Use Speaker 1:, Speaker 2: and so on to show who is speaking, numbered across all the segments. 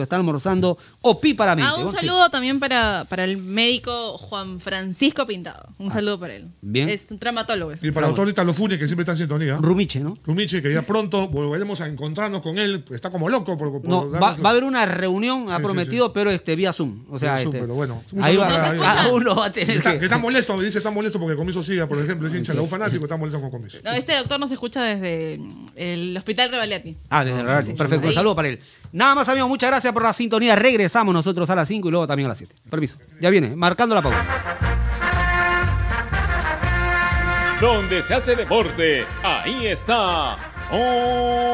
Speaker 1: Están almorzando opíparamente.
Speaker 2: Ah, un
Speaker 1: Sí.
Speaker 2: saludo también para, para el médico Juan Francisco Pintado. Un saludo para él.
Speaker 1: Bien.
Speaker 2: Es un traumatólogo.
Speaker 3: Y para el autor Italo Funes, que siempre está en sintonía.
Speaker 1: Rumiche, ¿no?
Speaker 3: Rumiche, que ya pronto volveremos a encontrarnos con él. Está como loco por, por
Speaker 1: No, va, a haber una reunión, ha
Speaker 3: Sí, sí,
Speaker 1: prometido, pero este vía Zoom. O sea,
Speaker 3: Zoom,
Speaker 1: este,
Speaker 3: pero bueno. Un
Speaker 1: ahí va, a uno va a tener
Speaker 3: está,
Speaker 1: que...
Speaker 3: que está molesto, me dice está molesto porque Comiso siga, por ejemplo, es hincha de la U fanático, está molesto con Comiso.
Speaker 2: No, este doctor nos escucha desde el Hospital Revaliati.
Speaker 1: Ah, desde el
Speaker 3: sí, sí,
Speaker 1: Perfecto, un saludo para él. Nada más, amigos, muchas gracias por la sintonía. Regresamos nosotros a las 5 y luego también a las 7. Permiso. Ya viene, marcando la pauta.
Speaker 4: Donde se hace deporte, ahí está. Ovación.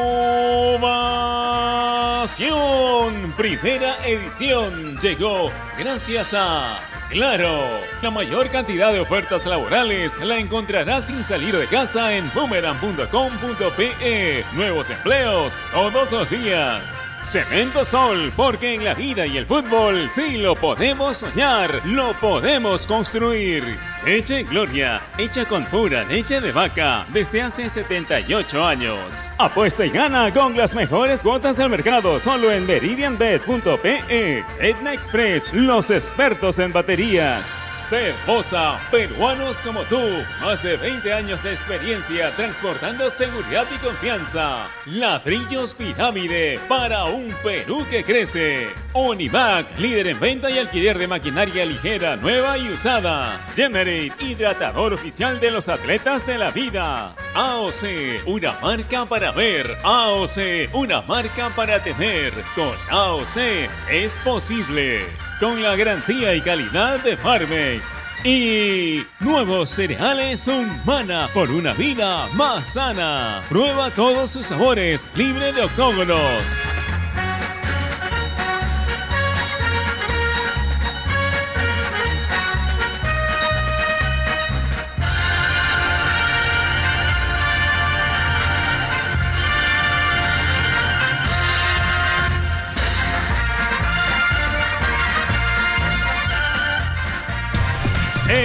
Speaker 4: Primera edición llegó gracias a Claro. La mayor cantidad de ofertas laborales la encontrarás sin salir de casa en boomerang.com.pe. Nuevos empleos todos los días. Cemento Sol, porque en la vida y el fútbol sí lo podemos soñar, lo podemos construir. Leche Gloria, hecha con pura leche de vaca desde hace 78 años. Apuesta y gana con las mejores cuotas del mercado solo en meridianbet.pe. Etna Express, los expertos en baterías. Cervosa, peruanos como tú, más de 20 años de experiencia transportando seguridad y confianza. Ladrillos Pirámide para un Perú que crece. Onivac, líder en venta y alquiler de maquinaria ligera, nueva y usada. Generate, hidratador oficial de los atletas de la vida. AOC, una marca para ver. AOC, una marca para tener. Con AOC es posible. Con la garantía y calidad de Farmex. Y nuevos cereales Humana por una vida más sana. Prueba todos sus sabores, libre de octógonos.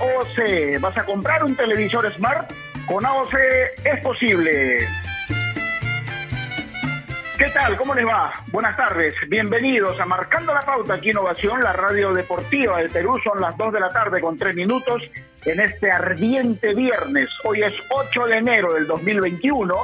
Speaker 5: AOC. ¿Vas a comprar un televisor Smart? Con AOC es posible. ¿Qué tal? ¿Cómo les va? Buenas tardes. Bienvenidos a Marcando la Pauta aquí en Ovación, la radio deportiva del Perú. Son las 2 de la tarde con 3 minutos en este ardiente viernes. Hoy es 8 de enero del 2021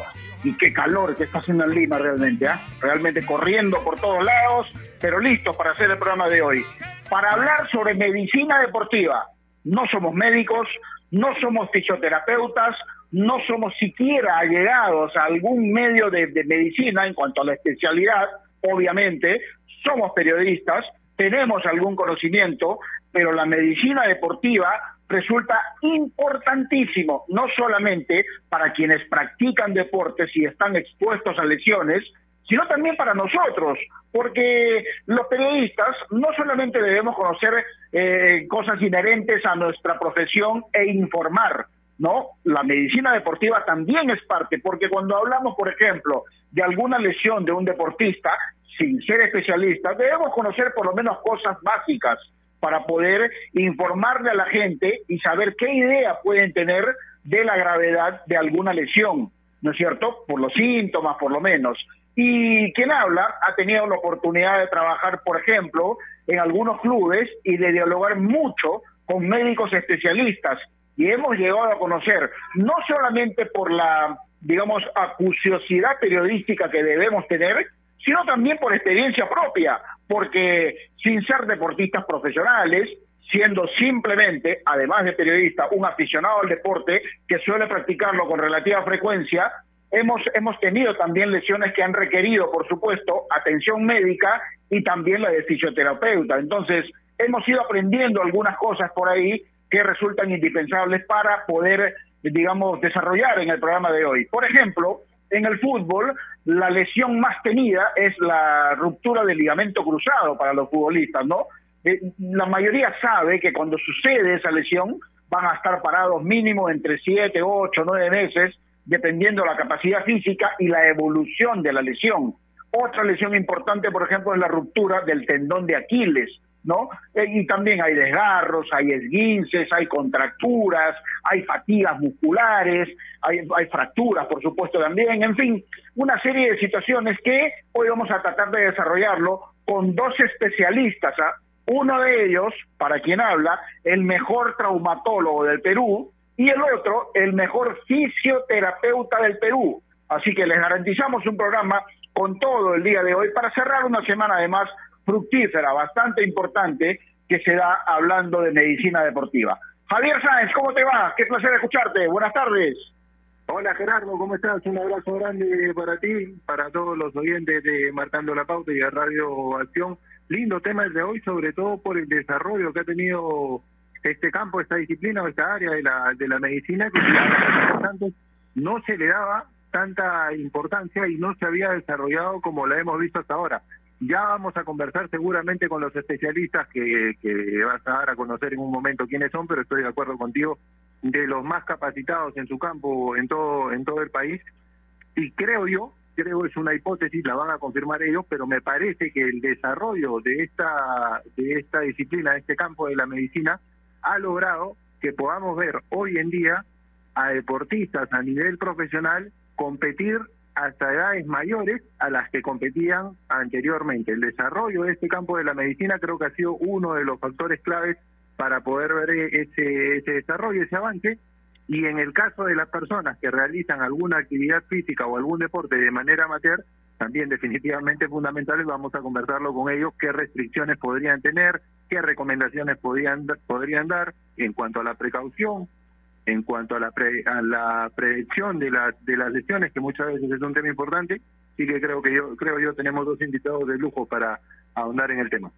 Speaker 5: y qué calor que está haciendo en Lima realmente. ¿ah? Realmente corriendo por todos lados, pero listos para hacer el programa de hoy. Para hablar sobre medicina deportiva. No somos médicos, no somos fisioterapeutas, no somos siquiera allegados a algún medio de, de medicina en cuanto a la especialidad, obviamente, somos periodistas, tenemos algún conocimiento, pero la medicina deportiva resulta importantísimo, no solamente para quienes practican deportes y están expuestos a lesiones, sino también para nosotros, porque los periodistas no solamente debemos conocer eh, cosas inherentes a nuestra profesión e informar, ¿no? La medicina deportiva también es parte, porque cuando hablamos, por ejemplo, de alguna lesión de un deportista, sin ser especialistas, debemos conocer por lo menos cosas básicas para poder informarle a la gente y saber qué idea pueden tener de la gravedad de alguna lesión, ¿no es cierto? Por los síntomas, por lo menos. Y quien habla ha tenido la oportunidad de trabajar, por ejemplo, en algunos clubes y de dialogar mucho con médicos especialistas. Y hemos llegado a conocer, no solamente por la, digamos, acuciosidad periodística que debemos tener, sino también por experiencia propia, porque sin ser deportistas profesionales, siendo simplemente, además de periodista, un aficionado al deporte que suele practicarlo con relativa frecuencia, hemos, hemos tenido también lesiones que han requerido, por supuesto, atención médica y también la de fisioterapeuta. Entonces, hemos ido aprendiendo algunas cosas por ahí que resultan indispensables para poder, digamos, desarrollar en el programa de hoy. Por ejemplo, en el fútbol, la lesión más tenida es la ruptura del ligamento cruzado para los futbolistas, ¿no? Eh, la mayoría sabe que cuando sucede esa lesión van a estar parados mínimo entre 7, 8, 9 meses, dependiendo de la capacidad física y la evolución de la lesión. Otra lesión importante, por ejemplo, es la ruptura del tendón de Aquiles, ¿no? Eh, y también hay desgarros, hay esguinces, hay contracturas, hay fatigas musculares, hay, hay, fracturas, por supuesto, también, en fin, una serie de situaciones que hoy vamos a tratar de desarrollarlo con dos especialistas. ¿ah? Uno de ellos, para quien habla, el mejor traumatólogo del Perú y el otro, el mejor fisioterapeuta del Perú. Así que les garantizamos un programa con todo el día de hoy para cerrar una semana además fructífera, bastante importante, que se da hablando de medicina deportiva. Javier Sáenz, ¿cómo te va? Qué placer escucharte. Buenas tardes.
Speaker 6: Hola Gerardo, ¿cómo estás? Un abrazo grande para ti, para todos los oyentes de Marcando la Pauta y de Radio Acción. Lindo tema el de hoy, sobre todo por el desarrollo que ha tenido este campo, esta disciplina o esta área de la, de la medicina, que no se le daba tanta importancia y no se había desarrollado como la hemos visto hasta ahora. Ya vamos a conversar seguramente con los especialistas que, que vas a dar a conocer en un momento quiénes son, pero estoy de acuerdo contigo de los más capacitados en su campo en todo en todo el país y creo yo creo es una hipótesis la van a confirmar ellos pero me parece que el desarrollo de esta de esta disciplina de este campo de la medicina ha logrado que podamos ver hoy en día a deportistas a nivel profesional competir hasta edades mayores a las que competían anteriormente. El desarrollo de este campo de la medicina creo que ha sido uno de los factores claves para poder ver ese, ese desarrollo, ese avance. Y en el caso de las personas que realizan alguna actividad física o algún deporte de manera amateur, también definitivamente fundamentales, vamos a conversarlo con ellos, qué restricciones podrían tener, qué recomendaciones podrían, podrían dar en cuanto a la precaución, en cuanto a la, a la predicción de, las de las lesiones, que muchas veces es un tema importante, y que creo que yo creo yo tenemos dos invitados de lujo para ahondar en el tema.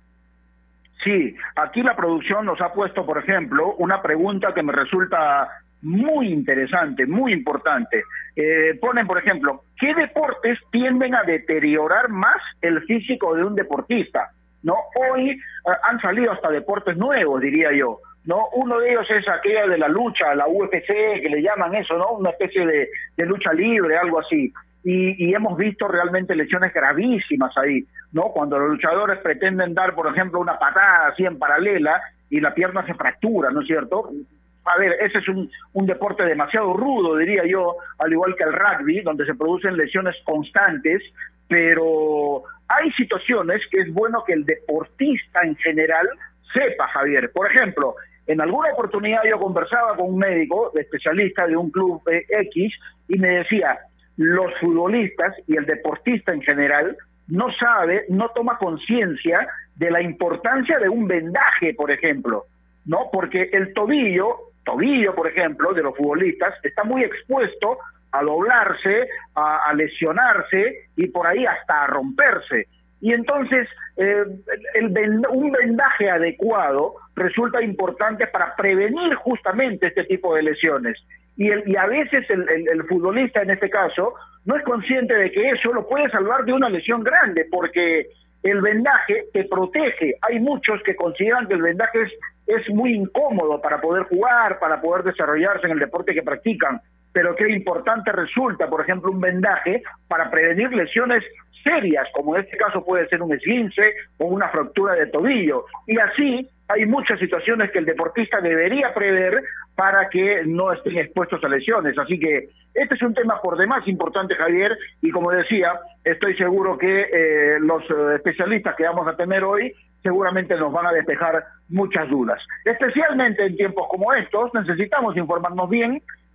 Speaker 5: Sí, aquí la producción nos ha puesto, por ejemplo, una pregunta que me resulta muy interesante, muy importante. Eh, ponen, por ejemplo, ¿qué deportes tienden a deteriorar más el físico de un deportista? ¿No? Hoy eh, han salido hasta deportes nuevos, diría yo. ¿no? Uno de ellos es aquella de la lucha, la UFC, que le llaman eso, ¿no? Una especie de, de lucha libre, algo así. Y, y, hemos visto realmente lesiones gravísimas ahí, ¿no? Cuando los luchadores pretenden dar, por ejemplo, una patada así en paralela y la pierna se fractura, ¿no es cierto? A ver, ese es un, un deporte demasiado rudo, diría yo, al igual que el rugby, donde se producen lesiones constantes, pero hay situaciones que es bueno que el deportista en general sepa, Javier. Por ejemplo, en alguna oportunidad yo conversaba con un médico especialista de un club eh, X y me decía, los futbolistas y el deportista en general no sabe, no toma conciencia de la importancia de un vendaje, por ejemplo, ¿no? Porque el tobillo, tobillo, por ejemplo, de los futbolistas está muy expuesto a doblarse, a, lesionarse y por ahí hasta a romperse. Y entonces eh, un vendaje adecuado resulta importante para prevenir justamente este tipo de lesiones. Y, a veces el, futbolista en este caso no es consciente de que eso lo puede salvar de una lesión grande, porque el vendaje te protege. Hay muchos que consideran que el vendaje es muy incómodo para poder jugar, para poder desarrollarse en el deporte que practican pero qué importante resulta, por ejemplo, un vendaje para prevenir lesiones serias, como en este caso puede ser un esguince o una fractura de tobillo. Y así hay muchas situaciones que el deportista debería prever para que no estén expuestos a lesiones. Así que este es un tema por demás importante, Javier, y como decía, estoy seguro que eh, los eh, especialistas que vamos a tener hoy seguramente nos van a despejar muchas dudas. Especialmente en tiempos como estos necesitamos informarnos bien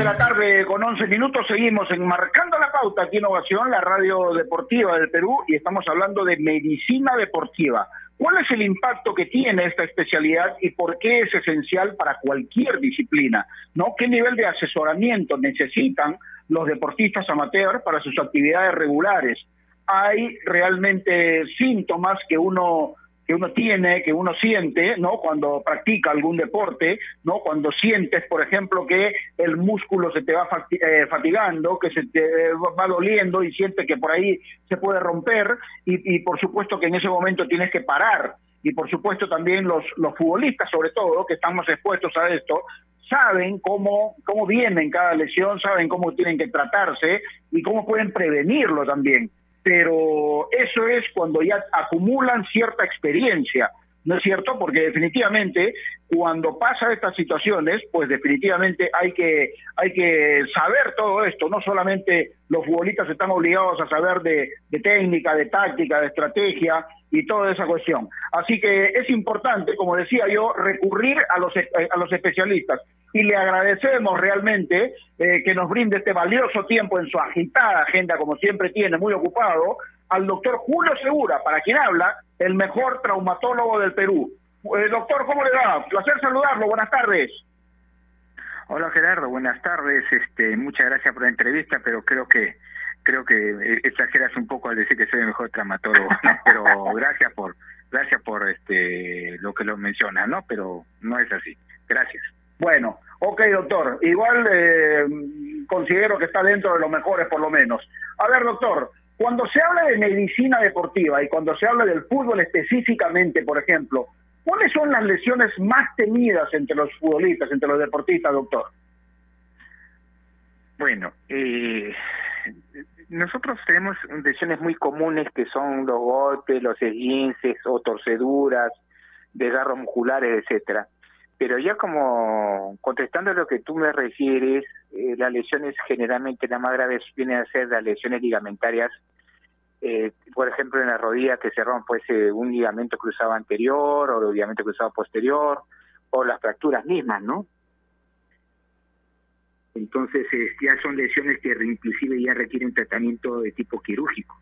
Speaker 5: De la tarde con 11 minutos seguimos enmarcando la pauta aquí en Ovación, la radio deportiva del Perú, y estamos hablando de medicina deportiva. ¿Cuál es el impacto que tiene esta especialidad y por qué es esencial para cualquier disciplina? ¿No? ¿Qué nivel de asesoramiento necesitan los deportistas amateurs para sus actividades regulares? ¿Hay realmente síntomas que uno que uno tiene, que uno siente, ¿no? Cuando practica algún deporte, ¿no? Cuando sientes, por ejemplo, que el músculo se te va eh, fatigando, que se te va doliendo y sientes que por ahí se puede romper y, y por supuesto que en ese momento tienes que parar y por supuesto también los, los futbolistas sobre todo que estamos expuestos a esto saben cómo, cómo vienen cada lesión, saben cómo tienen que tratarse y cómo pueden prevenirlo también pero eso es cuando ya acumulan cierta experiencia, ¿no es cierto? Porque definitivamente cuando pasa estas situaciones, pues definitivamente hay que hay que saber todo esto, no solamente los futbolistas están obligados a saber de, técnica, de táctica, de estrategia y toda esa cuestión. Así que es importante, como decía yo, recurrir a los a los especialistas y le agradecemos realmente eh, que nos brinde este valioso tiempo en su agitada agenda, como siempre tiene, muy ocupado, al doctor Julio Segura, para quien habla, el mejor traumatólogo del Perú. Eh, doctor, ¿cómo le va? Placer saludarlo, buenas tardes.
Speaker 7: Hola Gerardo, buenas tardes. Este, muchas gracias por la entrevista, pero creo que creo que eh, exageras un poco al decir que soy el mejor traumatólogo, pero gracias por gracias por este lo que lo mencionas, ¿no? Pero no es así. Gracias.
Speaker 5: Bueno, ok, doctor. Igual eh, considero que está dentro de los mejores, por lo menos. A ver, doctor, cuando se habla de medicina deportiva y cuando se habla del fútbol específicamente, por ejemplo, ¿cuáles son las lesiones más temidas entre los futbolistas, entre los deportistas, doctor?
Speaker 7: Bueno, eh, nosotros tenemos lesiones muy comunes que son los golpes, los esguinces o torceduras, desgarros musculares, etcétera. Pero ya como contestando a lo que tú me refieres, eh, las lesiones generalmente las más graves vienen a ser las lesiones ligamentarias, eh, por ejemplo en la rodilla que se rompe ese, un ligamento cruzado anterior o el ligamento cruzado posterior, o las fracturas mismas, ¿no? Entonces ya son lesiones que inclusive ya requieren tratamiento de tipo quirúrgico.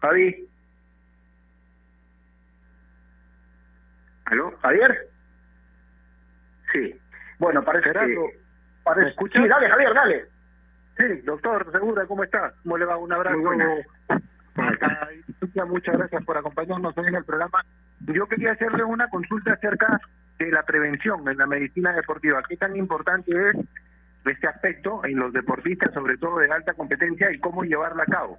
Speaker 5: Javi.
Speaker 7: ¿Aló?
Speaker 5: ¿Javier?
Speaker 7: Sí.
Speaker 5: Bueno, parece
Speaker 7: Gerardo,
Speaker 5: que... Parece...
Speaker 7: ¿me escuchas?
Speaker 5: Sí, dale, Javier, dale.
Speaker 6: Sí, doctor, segura, ¿cómo está? ¿Cómo le va? Un abrazo. Muchas gracias por acompañarnos hoy en el programa. Yo quería hacerle una consulta acerca de la prevención en la medicina deportiva. ¿Qué tan importante es este aspecto en los deportistas, sobre todo de alta competencia, y cómo llevarla a cabo?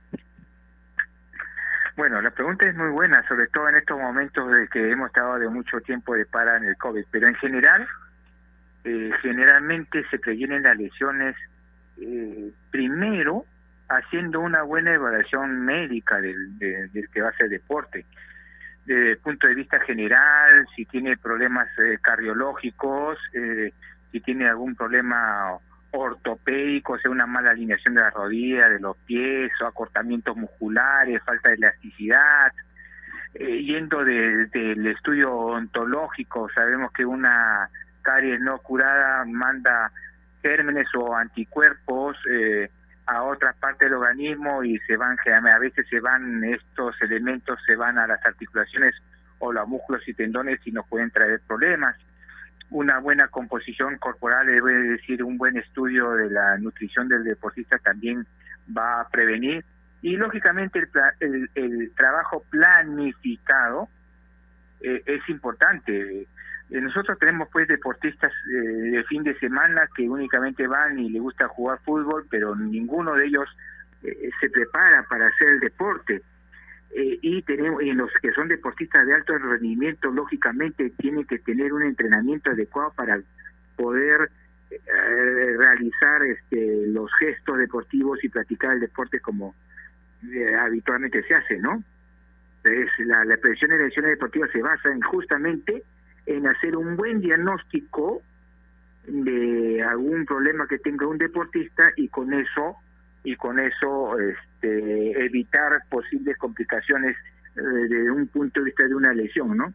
Speaker 7: Bueno, la pregunta es muy buena, sobre todo en estos momentos de que hemos estado de mucho tiempo de para en el COVID, pero en general, eh, generalmente se previenen las lesiones eh, primero haciendo una buena evaluación médica del, del que va a hacer deporte. Desde el punto de vista general, si tiene problemas eh, cardiológicos, eh, si tiene algún problema ortopédico, sea una mala alineación de la rodilla, de los pies, o acortamientos musculares, falta de elasticidad. Eh, yendo del de, estudio ontológico, sabemos que una caries no curada manda gérmenes o anticuerpos eh, a otras partes del organismo y se van, a veces se van estos elementos, se van a las articulaciones o los músculos y tendones y nos pueden traer problemas una buena composición corporal, debe decir un buen estudio de la nutrición del deportista también va a prevenir y lógicamente el, el, trabajo planificado eh, es importante. Eh, nosotros tenemos pues deportistas eh, de fin de semana que únicamente van y les gusta jugar fútbol, pero ninguno de ellos se prepara para hacer el deporte. Eh, y tenemos en los que son deportistas de alto rendimiento lógicamente tienen que tener un entrenamiento adecuado para poder eh, realizar este, los gestos deportivos y practicar el deporte como eh, habitualmente se hace, ¿no? Entonces, la, la prevención de lesiones deportivas se basa en justamente en hacer un buen diagnóstico de algún problema que tenga un deportista y con eso y con eso este, evitar posibles complicaciones desde eh, un punto de vista de una lesión, ¿no?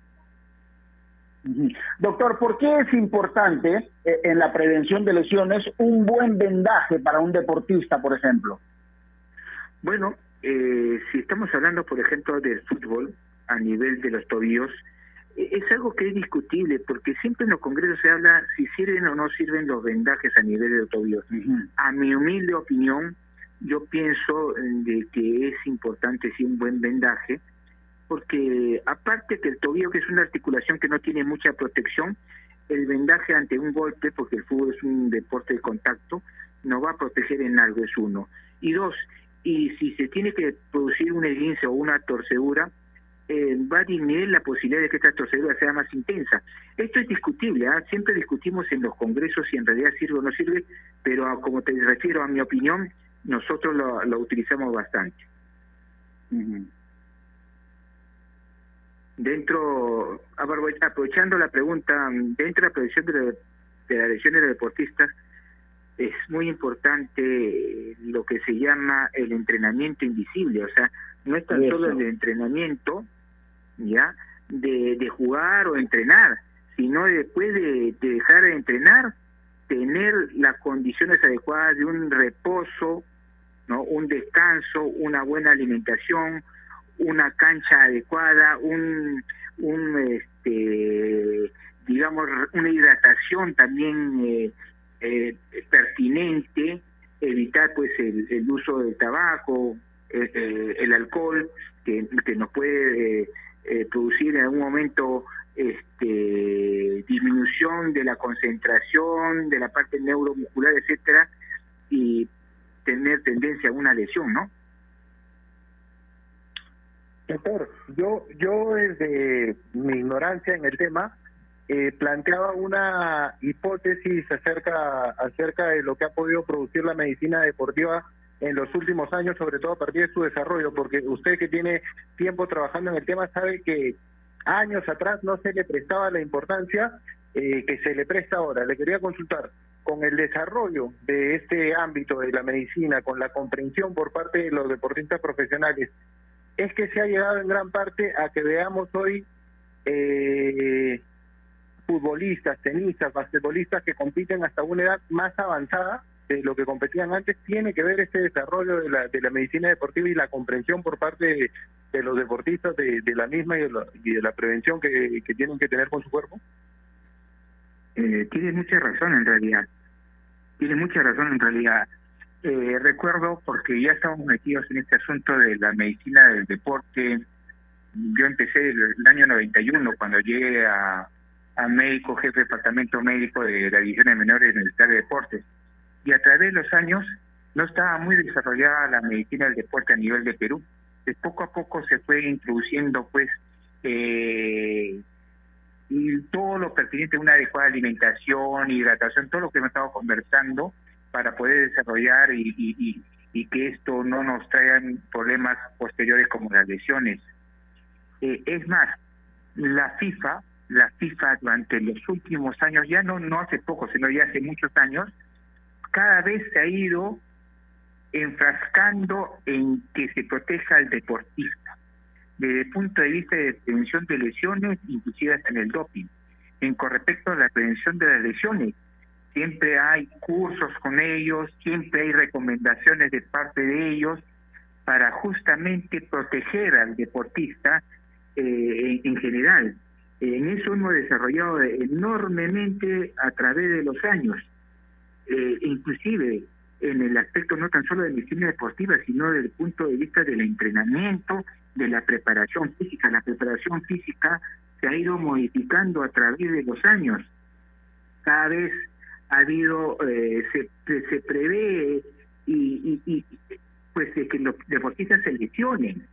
Speaker 5: Doctor, ¿por qué es importante eh, en la prevención de lesiones un buen vendaje para un deportista, por ejemplo?
Speaker 7: Bueno, eh, si estamos hablando, por ejemplo, del fútbol a nivel de los tobillos, es algo que es discutible porque siempre en los congresos se habla si sirven o no sirven los vendajes a nivel de los tobillos. A mi humilde opinión, yo pienso de que es importante sí un buen vendaje, porque aparte que el tobillo, que es una articulación que no tiene mucha protección, el vendaje ante un golpe, porque el fútbol es un deporte de contacto, no va a proteger en algo, es uno. Y dos, y si se tiene que producir un esguince o una torcedura, eh, va a disminuir la posibilidad de que esta torcedura sea más intensa. Esto es discutible, ¿ah? siempre discutimos en los congresos si en realidad sirve o no sirve, pero como te refiero a mi opinión, nosotros lo, lo utilizamos bastante. Dentro, aprovechando la pregunta, dentro de la prevención de, de las lesiones de deportistas, es muy importante lo que se llama el entrenamiento invisible, o sea, no es tan solo el entrenamiento, ya, de, de jugar o entrenar, sino después de, de dejar de entrenar, tener las condiciones adecuadas de un reposo, ¿no? un descanso, una buena alimentación, una cancha adecuada, un, un este, digamos, una hidratación también eh, eh, pertinente, evitar pues el, uso del tabaco, eh, el alcohol, que, que nos puede producir en algún momento este, disminución de la concentración, de la parte neuromuscular, etcétera, y tener tendencia a una lesión, ¿no?
Speaker 6: Doctor, yo, yo desde mi ignorancia en el tema eh, planteaba una hipótesis acerca, acerca de lo que ha podido producir la medicina deportiva en los últimos años, sobre todo a partir de su desarrollo, porque usted que tiene tiempo trabajando en el tema sabe que años atrás no se le prestaba la importancia eh, que se le presta ahora. Le quería consultar, con el desarrollo de este ámbito de la medicina, con la comprensión por parte de los deportistas profesionales, es que se ha llegado en gran parte a que veamos hoy eh, futbolistas, tenistas, basquetbolistas que compiten hasta una edad más avanzada de lo que competían antes, tiene que ver este desarrollo de la, de la medicina deportiva y la comprensión por parte de, los deportistas de, la misma y de la, prevención que tienen que tener con su cuerpo?
Speaker 7: Eh, tiene mucha razón en realidad. Tiene mucha razón en realidad. Eh, recuerdo, porque ya estamos metidos en este asunto de la medicina del deporte, yo empecé el, año 91 cuando llegué a, a médico, jefe de departamento médico de la división de menores del Ministerio de Deportes. y a través de los años no estaba muy desarrollada la medicina del deporte a nivel de Perú. De poco a poco se fue introduciendo pues eh, y todo lo pertinente a una adecuada alimentación, hidratación, todo lo que hemos estado conversando para poder desarrollar y, y, y, que esto no nos traiga problemas posteriores como las lesiones. Eh, es más, la FIFA, la FIFA durante los últimos años, ya no, no hace poco, sino ya hace muchos años, cada vez se ha ido enfrascando en que se proteja al deportista, desde el punto de vista de prevención de lesiones, inclusive hasta en el doping. En con respecto a la prevención de las lesiones, siempre hay cursos con ellos, siempre hay recomendaciones de parte de ellos para justamente proteger al deportista eh, en, general. En eso hemos desarrollado enormemente a través de los años, eh, inclusive en el aspecto no tan solo de medicina deportiva, sino desde el punto de vista del entrenamiento, de la preparación física. La preparación física se ha ido modificando a través de los años. Cada vez ha habido, eh, se, se prevé y, y, pues que los deportistas se lesionen.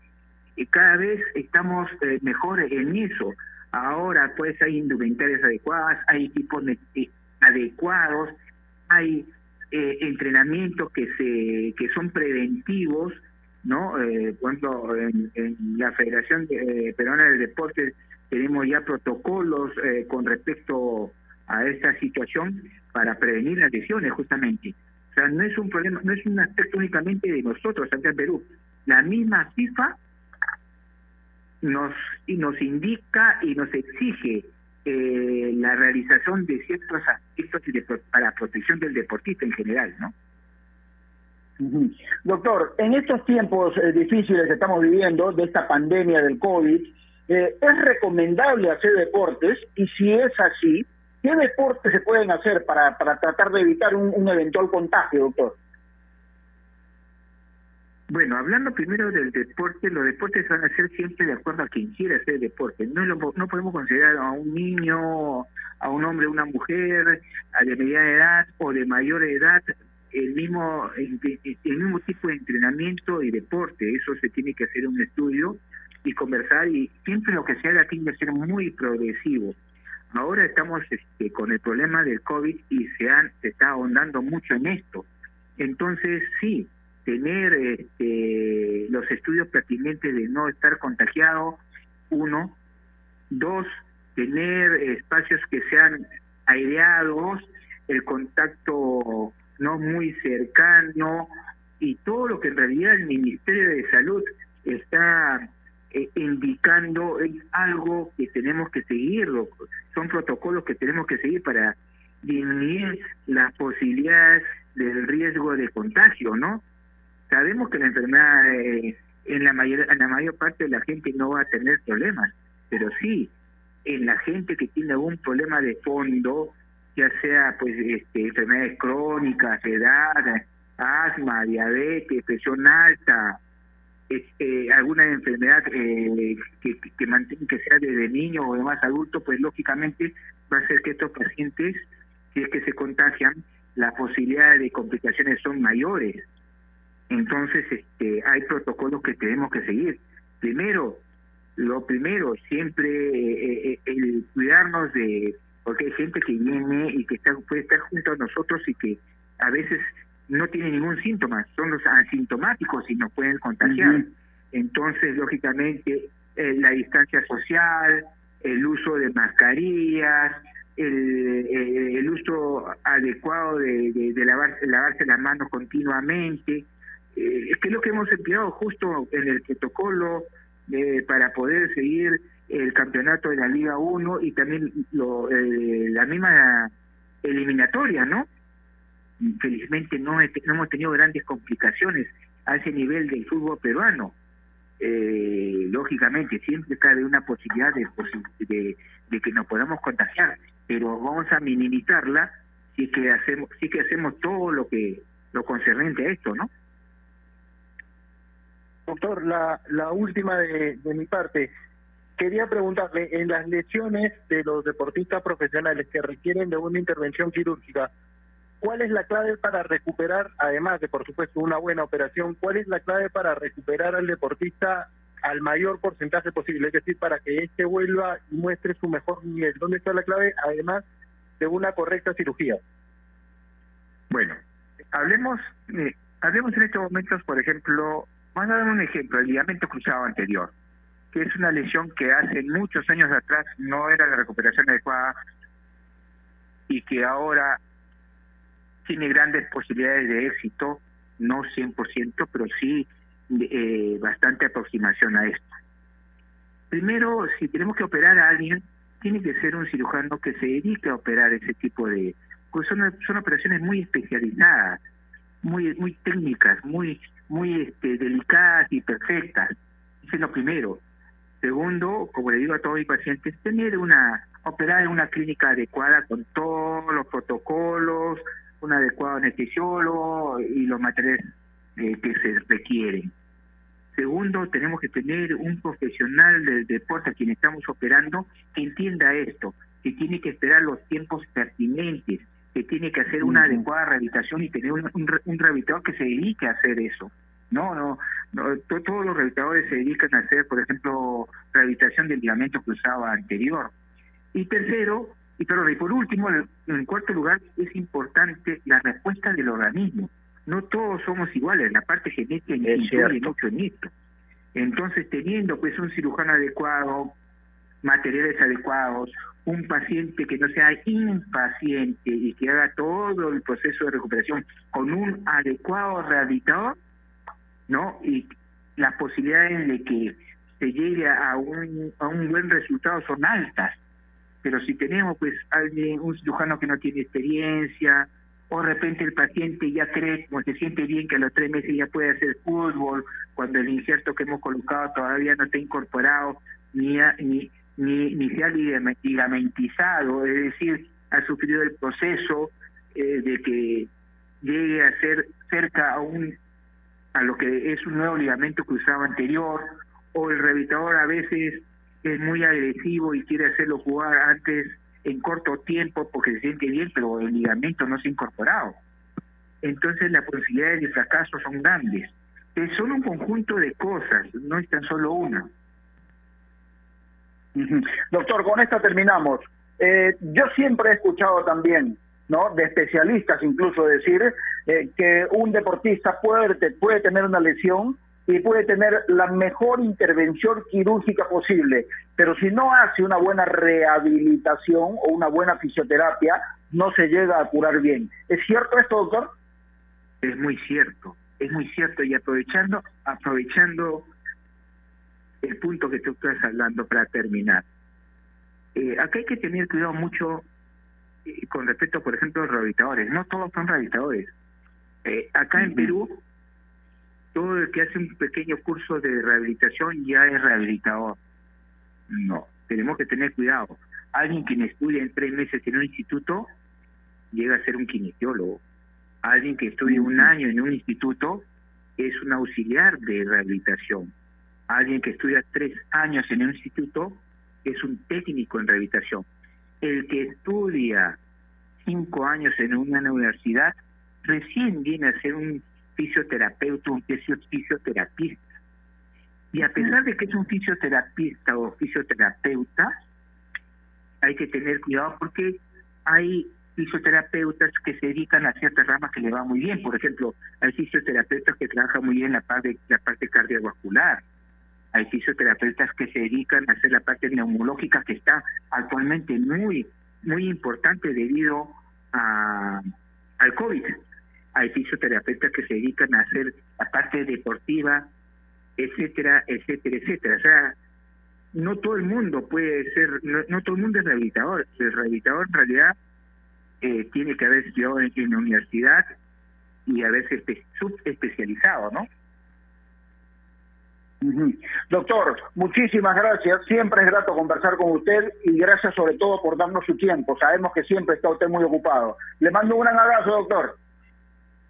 Speaker 7: Y cada vez estamos eh, mejor en eso. Ahora pues hay indumentarias adecuadas, hay equipos eh, adecuados, hay eh, entrenamientos que se que son preventivos, ¿no? Eh, cuando en, la Federación de, Peruana del Deporte tenemos ya protocolos eh, con respecto a esta situación para prevenir las lesiones, justamente. O sea, no es un problema, no es un aspecto únicamente de nosotros acá en Perú. La misma FIFA nos, y nos indica y nos exige eh, la realización de ciertos aspectos para protección del deportista en general, ¿no?
Speaker 5: Doctor, en estos tiempos eh, difíciles que estamos viviendo, de esta pandemia del COVID, eh, ¿es recomendable hacer deportes? Y si es así, ¿qué deportes se pueden hacer para, para tratar de evitar un eventual contagio, doctor?
Speaker 7: Bueno, hablando primero del deporte, los deportes van a ser siempre de acuerdo a quien quiera hacer deporte. No, no podemos considerar a un niño, a un hombre, una mujer, a de mediana edad o de mayor edad el mismo el mismo tipo de entrenamiento y deporte. Eso se tiene que hacer un estudio y conversar y siempre lo que se haga tiene que ser muy progresivo. Ahora estamos este, con el problema del COVID y se, han, se está ahondando mucho en esto. Entonces, sí, tener este, los estudios pertinentes de no estar contagiado, uno, dos, tener espacios que sean aireados, el contacto no muy cercano y todo lo que en realidad el Ministerio de Salud está eh, indicando es algo que tenemos que seguirlo, son protocolos que tenemos que seguir para disminuir las posibilidades del riesgo de contagio, ¿no? Sabemos que la enfermedad eh, en la mayor en la mayor parte de la gente no va a tener problemas, pero sí en la gente que tiene algún problema de fondo, ya sea pues este, enfermedades crónicas, edad, asma, diabetes, presión alta, este, alguna enfermedad eh, que, que, que sea desde niño o de más adulto, pues lógicamente va a ser que estos pacientes, si es que se contagian, las posibilidades de complicaciones son mayores. Entonces, este, hay protocolos que tenemos que seguir. Primero, lo primero, siempre eh, eh, el cuidarnos de, porque hay gente que viene y que está, puede estar junto a nosotros y que a veces no tiene ningún síntoma, son los asintomáticos y nos pueden contagiar. Entonces, lógicamente, eh, la distancia social, el uso de mascarillas, el, el uso adecuado de, de, de lavarse las manos continuamente, eh, que es lo que hemos empleado justo en el protocolo eh, para poder seguir el campeonato de la Liga 1 y también lo, eh, la misma eliminatoria, ¿no? Felizmente no, no hemos tenido grandes complicaciones a ese nivel del fútbol peruano. Eh, lógicamente siempre cabe una posibilidad de, de, de, que nos podamos contagiar, pero vamos a minimizarla si que hacemos, si que hacemos todo lo que lo concerniente a esto, ¿no?
Speaker 6: Doctor, la, la última de, de mi parte. Quería preguntarle, en las lesiones de los deportistas profesionales que requieren de una intervención quirúrgica, ¿cuál es la clave para recuperar, además de por supuesto una buena operación, cuál es la clave para recuperar al deportista al mayor porcentaje posible? Es decir, para que este vuelva y muestre su mejor nivel. ¿Dónde está la clave? Además de una correcta cirugía.
Speaker 7: Bueno, hablemos, eh, hablemos en estos momentos, por ejemplo, vamos a dar un ejemplo, el ligamento cruzado anterior, que es una lesión que hace muchos años atrás no era la recuperación adecuada y que ahora tiene grandes posibilidades de éxito, no 100%, pero sí eh, bastante aproximación a esto. Primero, si tenemos que operar a alguien, tiene que ser un cirujano que se dedique a operar ese tipo de... Pues son, son operaciones muy especializadas, muy muy técnicas, muy muy este, delicadas y perfectas. Eso es lo primero. Segundo, como le digo a todos mis pacientes, tener una, operar en una clínica adecuada con todos los protocolos, un adecuado anestesiólogo y los materiales eh, que se requieren. Segundo, tenemos que tener un profesional del deporte a quien estamos operando que entienda esto, que tiene que esperar los tiempos pertinentes, que tiene que hacer una adecuada rehabilitación y tener un, un, rehabilitador que se dedique a hacer eso. No, no, no todos los rehabilitadores se dedican a hacer, por ejemplo, rehabilitación del ligamento cruzado anterior. Y tercero, y, pero, y por último, en cuarto lugar, es importante la respuesta del organismo. No todos somos iguales, la parte genética influye mucho en esto. Entonces, teniendo pues un cirujano adecuado, materiales adecuados, un paciente que no sea impaciente y que haga todo el proceso de recuperación con un adecuado rehabilitador, ¿no? Y las posibilidades de que se llegue a un, a un buen resultado son altas. Pero si tenemos pues alguien, un cirujano que no tiene experiencia, o de repente el paciente ya cree, como se siente bien que a los tres meses ya puede hacer fútbol, cuando el injerto que hemos colocado todavía no está incorporado, ni, ni, ni, ni se ha ligamentizado, es decir, ha sufrido el proceso eh, de que llegue a ser cerca a un a lo que es un nuevo ligamento cruzado anterior, o el rehabilitador a veces es muy agresivo y quiere hacerlo jugar antes en corto tiempo porque se siente bien, pero el ligamento no se ha incorporado. Entonces las posibilidades de fracaso son grandes. Es solo un conjunto de cosas, no es tan solo una.
Speaker 5: Doctor, con esto terminamos. Eh, yo siempre he escuchado también, ¿no? De especialistas incluso decir eh, que un deportista puede, puede tener una lesión y puede tener la mejor intervención quirúrgica posible, pero si no hace una buena rehabilitación o una buena fisioterapia, no se llega a curar bien. ¿Es cierto esto, doctor?
Speaker 7: Es muy cierto, es muy cierto y aprovechando aprovechando el punto que tú estás hablando para terminar. Eh, acá hay que tener cuidado mucho eh, con respecto, por ejemplo, a los rehabilitadores. No todos son rehabilitadores. Eh, acá en Perú, todo el que hace un pequeño curso de rehabilitación ya es rehabilitador. No, tenemos que tener cuidado. Alguien que estudia en tres meses en un instituto llega a ser un kinesiólogo. Alguien que estudia un año en un instituto es un auxiliar de rehabilitación alguien que estudia tres años en un instituto es un técnico en rehabilitación. El que estudia cinco años en una universidad recién viene a ser un fisioterapeuta, un fisioterapista. Y a pesar de que es un fisioterapista o fisioterapeuta, hay que tener cuidado porque hay fisioterapeutas que se dedican a ciertas ramas que le va muy bien. Por ejemplo, hay fisioterapeutas que trabajan muy bien la parte, la parte cardiovascular, hay fisioterapeutas que se dedican a hacer la parte neumológica que está actualmente muy, muy importante debido a, al COVID. Hay fisioterapeutas que se dedican a hacer la parte deportiva, etcétera, etcétera, etcétera. O sea, no todo el mundo puede ser, no, todo el mundo es rehabilitador. El rehabilitador en realidad eh, tiene que haber estudiado en, en la universidad y haberse subespecializado, ¿no?
Speaker 5: Doctor, muchísimas gracias. Siempre es grato conversar con usted y gracias sobre todo por darnos su tiempo. Sabemos que siempre está usted muy ocupado. Le mando un gran abrazo, doctor.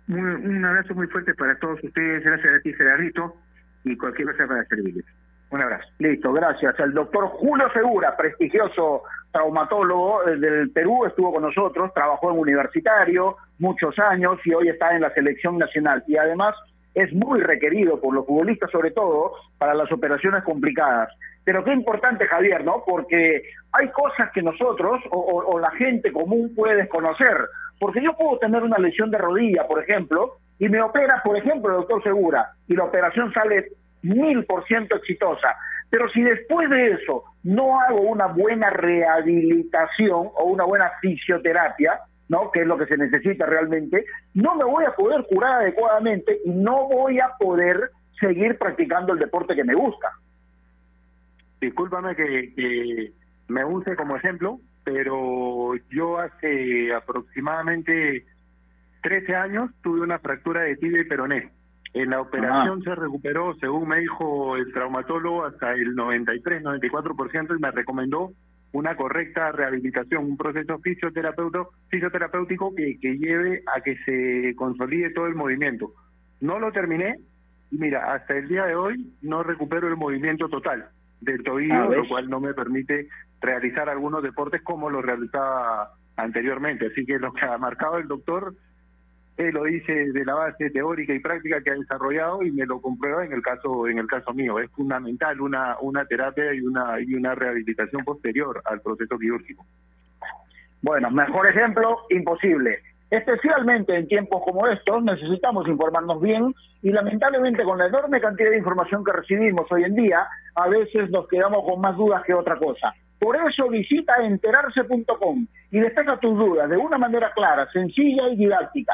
Speaker 7: Un, abrazo muy fuerte para todos ustedes. Gracias a ti, Gerardito, y cualquier cosa para servirles. Un abrazo.
Speaker 5: Listo, gracias. El doctor Julio Segura, prestigioso traumatólogo eh, del Perú, estuvo con nosotros, trabajó en universitario muchos años y hoy está en la selección nacional. Y además es muy requerido por los futbolistas, sobre todo para las operaciones complicadas. Pero qué importante, Javier, ¿no? Porque hay cosas que nosotros o, la gente común puede desconocer. Porque yo puedo tener una lesión de rodilla, por ejemplo, y me opera, por ejemplo, el doctor Segura, y la operación sale mil por ciento exitosa. Pero si después de eso no hago una buena rehabilitación o una buena fisioterapia, ¿no? que es lo que se necesita realmente, no me voy a poder curar adecuadamente y no voy a poder seguir practicando el deporte que me gusta.
Speaker 6: Discúlpame que, que me use como ejemplo, pero yo hace aproximadamente 13 años tuve una fractura de tibia y peroné. En la operación se recuperó, según me dijo el traumatólogo, hasta el 93-94% y me recomendó una correcta rehabilitación, un proceso fisioterapéutico que, que lleve a que se consolide todo el movimiento. No lo terminé y mira, hasta el día de hoy no recupero el movimiento total del
Speaker 5: Ah,
Speaker 6: tobillo,
Speaker 5: ¿ves?
Speaker 6: lo cual no me permite realizar algunos deportes como lo realizaba anteriormente. Así que lo que ha marcado el doctor, él lo dice de la base teórica y práctica que ha desarrollado y me lo comprueba en el caso en el caso mío. Es fundamental una una terapia y una y una rehabilitación posterior al proceso quirúrgico.
Speaker 5: Bueno, mejor ejemplo, imposible. Especialmente en tiempos como estos necesitamos informarnos bien y lamentablemente con la enorme cantidad de información que recibimos hoy en día, a veces nos quedamos con más dudas que otra cosa. Por eso visita enterarse.com y despeja tus dudas de una manera clara, sencilla y didáctica.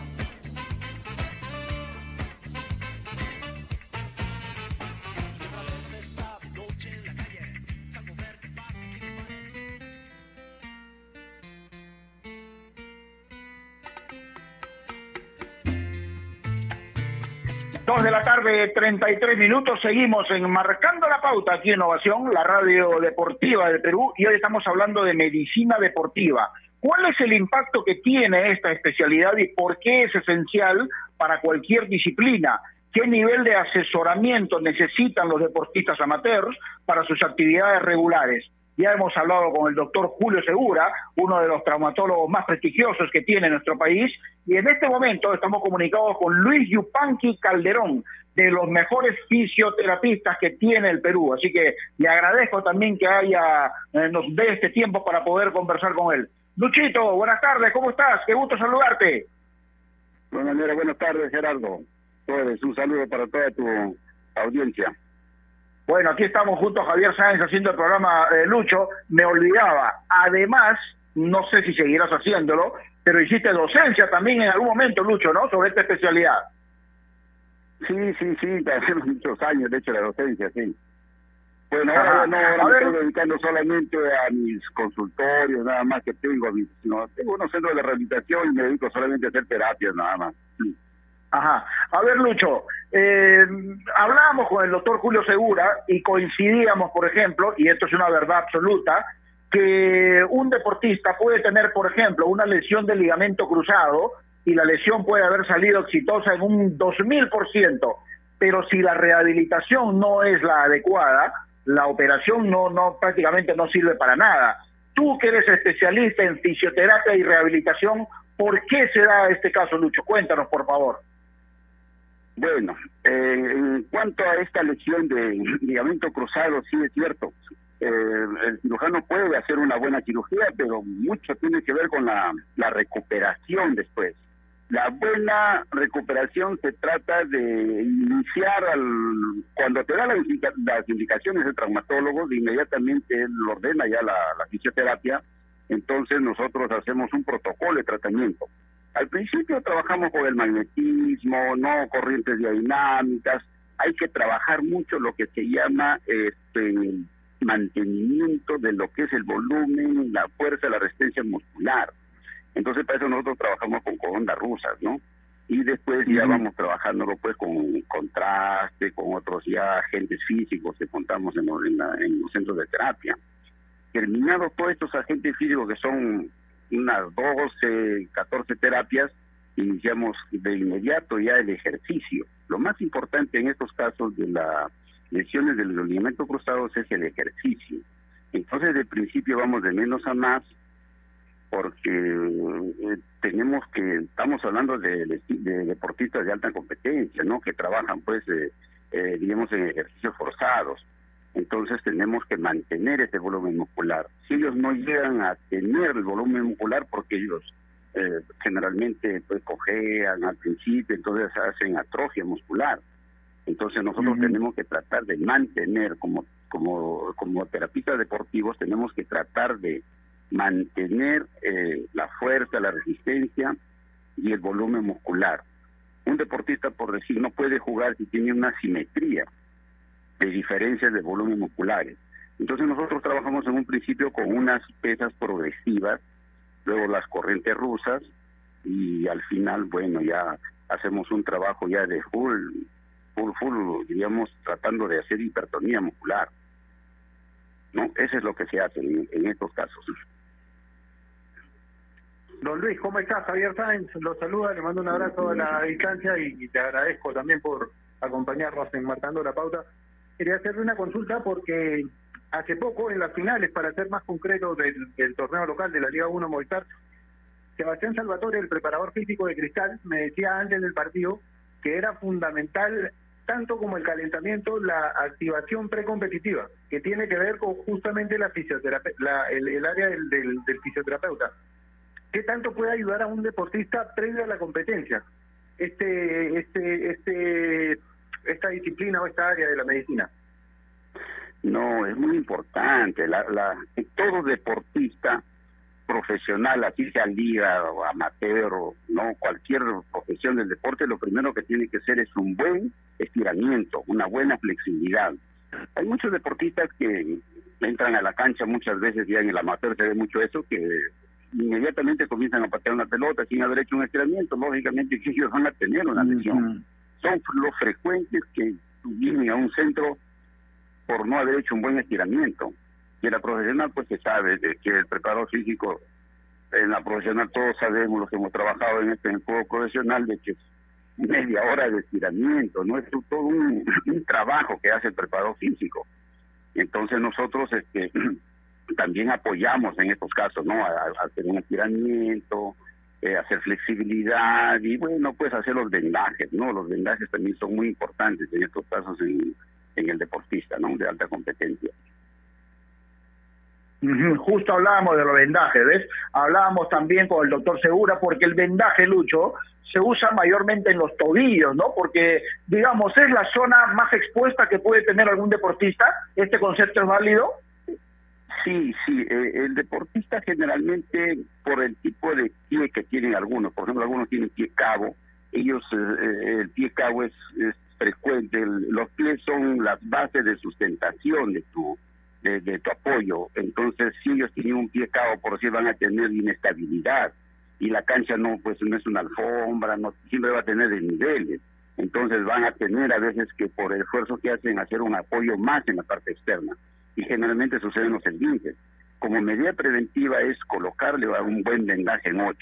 Speaker 5: Dos de la tarde, 33 minutos, seguimos en Marcando la Pauta aquí en Innovación, la radio deportiva del Perú, y hoy estamos hablando de medicina deportiva. ¿Cuál es el impacto que tiene esta especialidad y por qué es esencial para cualquier disciplina? ¿Qué nivel de asesoramiento necesitan los deportistas amateurs para sus actividades regulares? Ya hemos hablado con el doctor Julio Segura, uno de los traumatólogos más prestigiosos que tiene nuestro país, y en este momento estamos comunicados con Luis Yupanqui Calderón, de los mejores fisioterapistas que tiene el Perú. Así que le agradezco también que haya, eh, nos dé este tiempo para poder conversar con él. Luchito, buenas tardes, ¿cómo estás? Qué gusto saludarte.
Speaker 8: Buenas buenas tardes, Gerardo. Pues, un saludo para toda tu audiencia.
Speaker 5: Bueno, aquí estamos junto a Javier Sáenz haciendo el programa eh, Lucho. Me olvidaba, además, no sé si seguirás haciéndolo, pero hiciste docencia también en algún momento, Lucho, ¿no? Sobre esta especialidad.
Speaker 8: Sí, sí, sí, hace muchos años, de hecho, la docencia, sí. Bueno, ahora no, ahora me estoy dedicando solamente a mis consultorios, nada más que tengo, mis- no, tengo unos centros de rehabilitación y me dedico solamente a hacer terapias, nada más. Sí.
Speaker 5: Ajá. A ver, Lucho, eh, hablábamos con el doctor Julio Segura y coincidíamos, por ejemplo, y esto es una verdad absoluta, que un deportista puede tener, por ejemplo, una lesión del ligamento cruzado y la lesión puede haber salido exitosa en un 2000%, pero si la rehabilitación no es la adecuada, la operación no, no prácticamente no sirve para nada. Tú que eres especialista en fisioterapia y rehabilitación, ¿por qué se da este caso, Lucho? Cuéntanos, por favor.
Speaker 8: Bueno, eh, en cuanto a esta lesión de ligamento cruzado, sí es cierto. Eh, el cirujano puede hacer una buena cirugía, pero mucho tiene que ver con la, recuperación después. La buena recuperación se trata de iniciar al, cuando te da las, indica- las indicaciones el traumatólogo, de inmediatamente él ordena ya la fisioterapia, entonces nosotros hacemos un protocolo de tratamiento. Al principio trabajamos con el magnetismo, no corrientes dinámicas, hay que trabajar mucho lo que se llama este, mantenimiento de lo que es el volumen, la fuerza, la resistencia muscular. Entonces, para eso nosotros trabajamos con ondas rusas, ¿no? Y después ya vamos trabajándolo pues con contraste, con otros ya agentes físicos que contamos en, los- en la- en los centros de terapia. Terminado todos estos agentes físicos que son unas 12, 14 terapias, iniciamos de inmediato ya el ejercicio. Lo más importante en estos casos de las lesiones de los ligamentos cruzados es el ejercicio. Entonces, de principio vamos de menos a más, porque eh, tenemos que, estamos hablando de, de deportistas de alta competencia, ¿no? Que trabajan, pues, eh, eh, digamos, en ejercicios forzados. Entonces tenemos que mantener ese volumen muscular. Si ellos no llegan a tener el volumen muscular, porque ellos eh, generalmente pues cojean al principio, entonces hacen atrofia muscular. Entonces nosotros tenemos que tratar de mantener, como, como, como terapistas deportivos, tenemos que tratar de mantener eh, la fuerza, la resistencia y el volumen muscular. Un deportista, por decir, no puede jugar si tiene una simetría de diferencias de volumen musculares. Entonces nosotros trabajamos en un principio con unas pesas progresivas, luego las corrientes rusas y al final, bueno, ya hacemos un trabajo ya de full, full, full, diríamos, tratando de hacer hipertonía muscular. ¿No? Eso es lo que se hace en, estos casos.
Speaker 6: Don Luis, ¿cómo estás? Javier Sáenz lo saluda, le mando un abrazo a la distancia y te agradezco también por acompañarnos en Marcando la Pauta. Quería hacerle una consulta porque hace poco, en las finales, para ser más concreto, del, torneo local de la Liga 1 Movistar, Sebastián Salvatore, el preparador físico de Cristal, me decía antes del partido que era fundamental tanto como el calentamiento, la activación precompetitiva, que tiene que ver con justamente la fisioterapia, la, el área del, del, del fisioterapeuta. ¿Qué tanto puede ayudar a un deportista previo a la competencia? Este, este, este, esta disciplina o esta área de la medicina.
Speaker 8: No, es muy importante. La, la, todo deportista profesional, así sea liga o amateur o no cualquier profesión del deporte, lo primero que tiene que hacer es un buen estiramiento, una buena flexibilidad. Hay muchos deportistas que entran a la cancha muchas veces, ya en el amateur se ve mucho eso, que inmediatamente comienzan a patear una pelota sin haber hecho un estiramiento, lógicamente que ellos van a tener una lesión. Son los frecuentes que vienen a un centro por no haber hecho un buen estiramiento. Y en la profesional, pues se sabe de que el preparador físico, en la profesional todos sabemos, los que hemos trabajado en este juego profesional, de que media hora de estiramiento, no es todo un, trabajo que hace el preparador físico. Entonces nosotros este también apoyamos en estos casos, ¿no? Hacer un estiramiento, eh, hacer flexibilidad y bueno, pues hacer los vendajes, ¿no? Los vendajes también son muy importantes en estos casos en, en el deportista, ¿no? De alta competencia.
Speaker 5: Justo hablábamos de los vendajes, ¿ves? Hablábamos también con el doctor Segura, porque el vendaje, Lucho, se usa mayormente en los tobillos, ¿no? Porque, digamos, es la zona más expuesta que puede tener algún deportista. ¿Este concepto es válido?
Speaker 8: Sí, sí, eh, el deportista generalmente, por el tipo de pie que tienen algunos, por ejemplo, algunos tienen pie cabo, ellos, eh, eh, el pie cabo es, frecuente, los pies son las bases de sustentación de tu, de, tu apoyo, entonces si ellos tienen un pie cabo, por sí van a tener inestabilidad, y la cancha no pues no es una alfombra, no siempre va a tener desniveles. Entonces van a tener a veces que por el esfuerzo que hacen hacer un apoyo más en la parte externa. Y generalmente suceden los siguientes. Como medida preventiva es colocarle un buen vendaje en 8.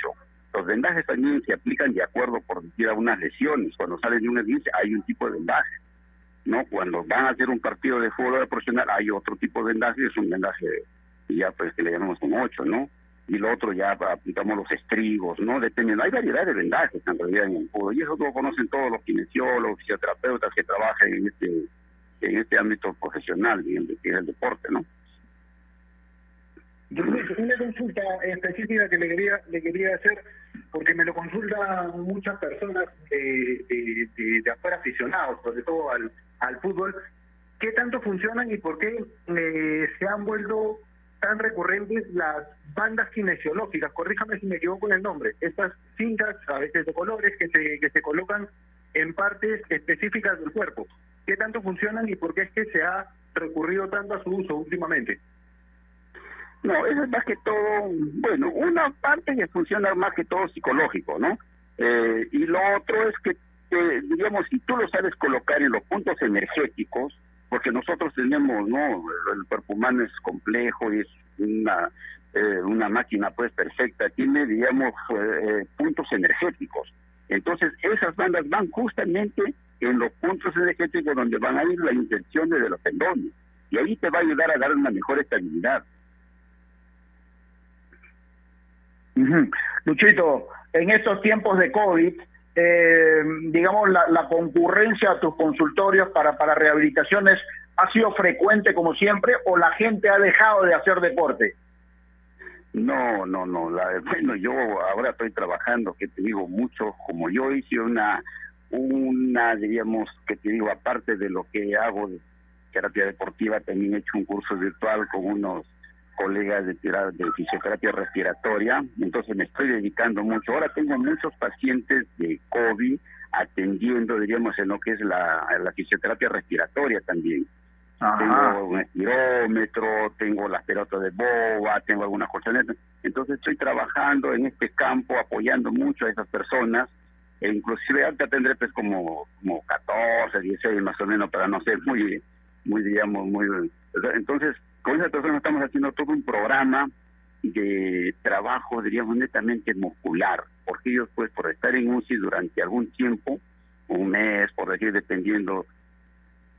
Speaker 8: Los vendajes también se aplican de acuerdo por decir a unas lesiones. Cuando salen de una esguince hay un tipo de vendaje. ¿no? Cuando van a hacer un partido de fútbol profesional hay otro tipo de vendaje, es un vendaje ya pues que le llamamos un 8, ¿no? y lo otro ya aplicamos los estribos, ¿no? Dependiendo, hay variedad de vendajes en realidad en el fútbol, y eso lo conocen todos los kinesiólogos, fisioterapeutas que trabajan en este en este ámbito profesional, y es el deporte, ¿no?
Speaker 6: Una consulta específica que le quería quería hacer, porque me lo consultan muchas personas de, de, afuera aficionados, sobre todo al, al fútbol, ¿qué tanto funcionan y por qué eh, se han vuelto tan recurrentes las bandas kinesiológicas, corríjame si me equivoco en el nombre, estas cintas, a veces de colores, que se, que se colocan en partes específicas del cuerpo. ¿Qué tanto funcionan y por qué es que se ha recurrido tanto a su uso últimamente?
Speaker 8: No, eso es más que todo, bueno, una parte que funciona más que todo psicológico, ¿no? Eh, y lo otro es que, digamos, si tú lo sabes colocar en los puntos energéticos, porque nosotros tenemos, ¿no? El cuerpo humano es complejo y es una, eh, una máquina pues perfecta, tiene, digamos, eh, puntos energéticos. Entonces, esas bandas van justamente en los puntos energéticos donde van a ir las intenciones de los tendones. Y ahí te va a ayudar a dar una mejor estabilidad.
Speaker 5: Luchito, en estos tiempos de COVID, eh, digamos, la, la, concurrencia a tus consultorios para, para rehabilitaciones ha sido frecuente como siempre o la gente ha dejado de hacer deporte?
Speaker 8: No, no, no. La, bueno, yo ahora estoy trabajando, que te digo, mucho, como yo hice una, una, diríamos, que te digo, aparte de lo que hago de terapia deportiva, también he hecho un curso virtual con unos colegas de, de fisioterapia respiratoria, entonces me estoy dedicando mucho. Ahora tengo muchos pacientes de COVID atendiendo, diríamos, en lo que es la, la fisioterapia respiratoria también. Tengo un estirómetro, tengo las pelotas de boba, tengo algunas colchonetas. Entonces estoy trabajando en este campo, apoyando mucho a esas personas. Inclusive ahorita tendré pues como, como 14, 16 más o menos, para no ser muy, muy digamos, muy... Entonces con esa persona estamos haciendo todo un programa de trabajo, diríamos, netamente muscular, porque ellos, pues, por estar en UCI durante algún tiempo, un mes, por decir, dependiendo,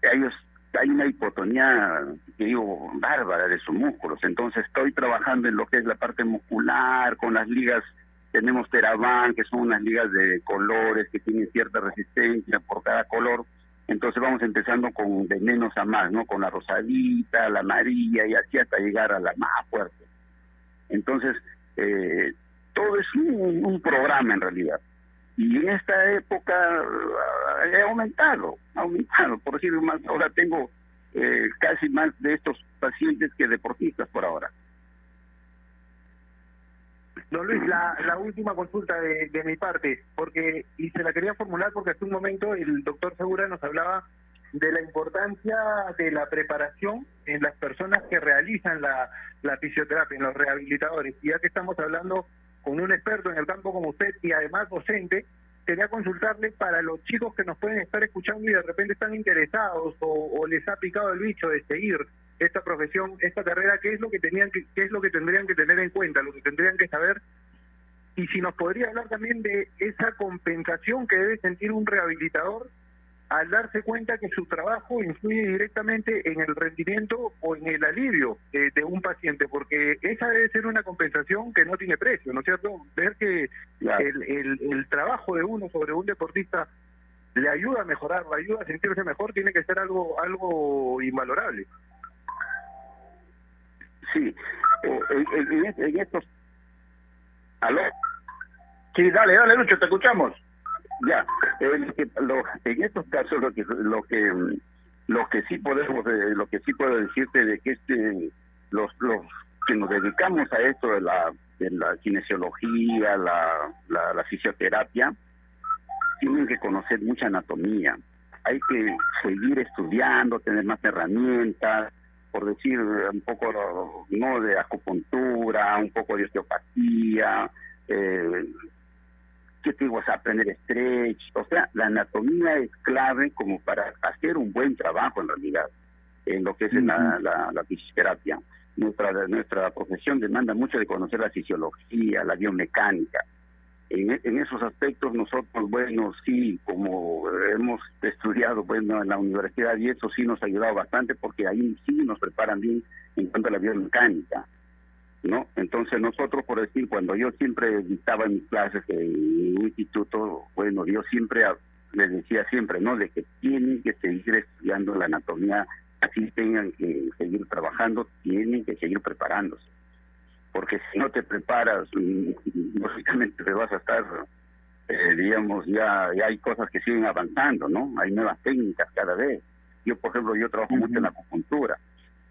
Speaker 8: ellos hay una hipotonía, digo, bárbara de sus músculos. Entonces estoy trabajando en lo que es la parte muscular, con las ligas, tenemos Teraban, que son unas ligas de colores que tienen cierta resistencia por cada color. Entonces vamos empezando con de menos a más, ¿no? Con la rosadita, la amarilla y así hasta llegar a la más fuerte. Entonces, eh, todo es un, un, programa en realidad. Y en esta época eh, he aumentado, ha aumentado, por decirlo más, ahora tengo eh, casi más de estos pacientes que deportistas por ahora.
Speaker 6: Don Luis, la, la última consulta de, de, mi parte, porque y se la quería formular porque hace un momento el doctor Segura nos hablaba de la importancia de la preparación en las personas que realizan la, fisioterapia, en los rehabilitadores. Y ya que estamos hablando con un experto en el campo como usted y además docente, quería consultarle para los chicos que nos pueden estar escuchando y de repente están interesados o, o les ha picado el bicho de seguir esta profesión, esta carrera, qué es lo que tenían que, qué es lo que tendrían que tener en cuenta, lo que tendrían que saber y si nos podría hablar también de esa compensación que debe sentir un rehabilitador al darse cuenta que su trabajo influye directamente en el rendimiento o en el alivio eh, de un paciente, porque esa debe ser una compensación que no tiene precio, ¿no es cierto? Ver que el, el, el trabajo de uno sobre un deportista le ayuda a mejorar, le ayuda a sentirse mejor, tiene que ser algo algo invalorable.
Speaker 8: Sí, eh, en, estos... ¿Aló?
Speaker 5: Sí, dale, dale, Lucho, te escuchamos.
Speaker 8: Ya, en estos casos lo que lo que lo que sí podemos eh, lo que sí puedo decirte de que este los los que nos dedicamos a esto de la de la kinesiología, la, la, la fisioterapia, tienen que conocer mucha anatomía. Hay que seguir estudiando, tener más herramientas, por decir un poco no de acupuntura, un poco de osteopatía, eh, ¿qué te digo? O sea, aprender stretch, o sea, la anatomía es clave como para hacer un buen trabajo en realidad en lo que es la, la, la fisioterapia. Nuestra, nuestra profesión demanda mucho de conocer la fisiología, la biomecánica. En, en esos aspectos nosotros, bueno, sí, como hemos estudiado bueno, en la universidad y eso sí nos ha ayudado bastante porque ahí sí nos preparan bien en cuanto a la biomecánica. ¿no? Entonces nosotros, por decir, cuando yo siempre dictaba mis clases en un instituto, bueno, yo siempre les decía siempre, ¿no? De que tienen que seguir estudiando la anatomía, así tengan que seguir trabajando, tienen que seguir preparándose. Porque si no te preparas, mm, lógicamente te vas a estar, eh, digamos, ya, ya hay cosas que siguen avanzando, ¿no? Hay nuevas técnicas cada vez. Yo, por ejemplo, yo trabajo mucho en la acupuntura